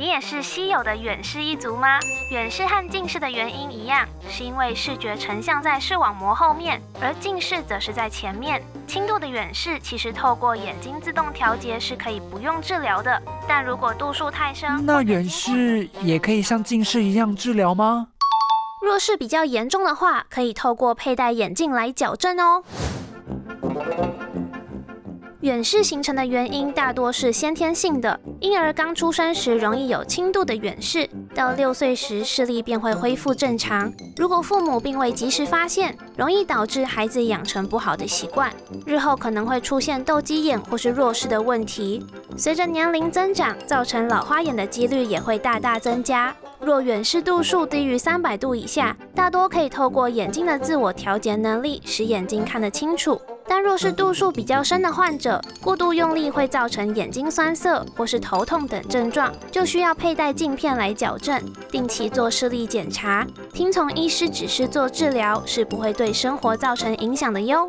你也是稀有的远视一族吗？远视和近视的原因一样，是因为视觉成像在视网膜后面，而近视则是在前面。轻度的远视其实透过眼睛自动调节是可以不用治疗的，但如果度数太深，那远视也可以像近视一样治疗吗？若是比较严重的话，可以透过佩戴眼镜来矫正哦。远视形成的原因大多是先天性的，婴儿刚出生时容易有轻度的远视，到六岁时视力便会恢复正常。如果父母并未及时发现，容易导致孩子养成不好的习惯，日后可能会出现斗鸡眼或是弱视的问题。随着年龄增长，造成老花眼的几率也会大大增加。若远视度数低于三百度以下，大多可以透过眼睛的自我调节能力，使眼睛看得清楚。但若是度数比较深的患者，过度用力会造成眼睛酸涩或是头痛等症状，就需要佩戴镜片来矫正，定期做视力检查，听从医师指示做治疗，是不会对生活造成影响的哟。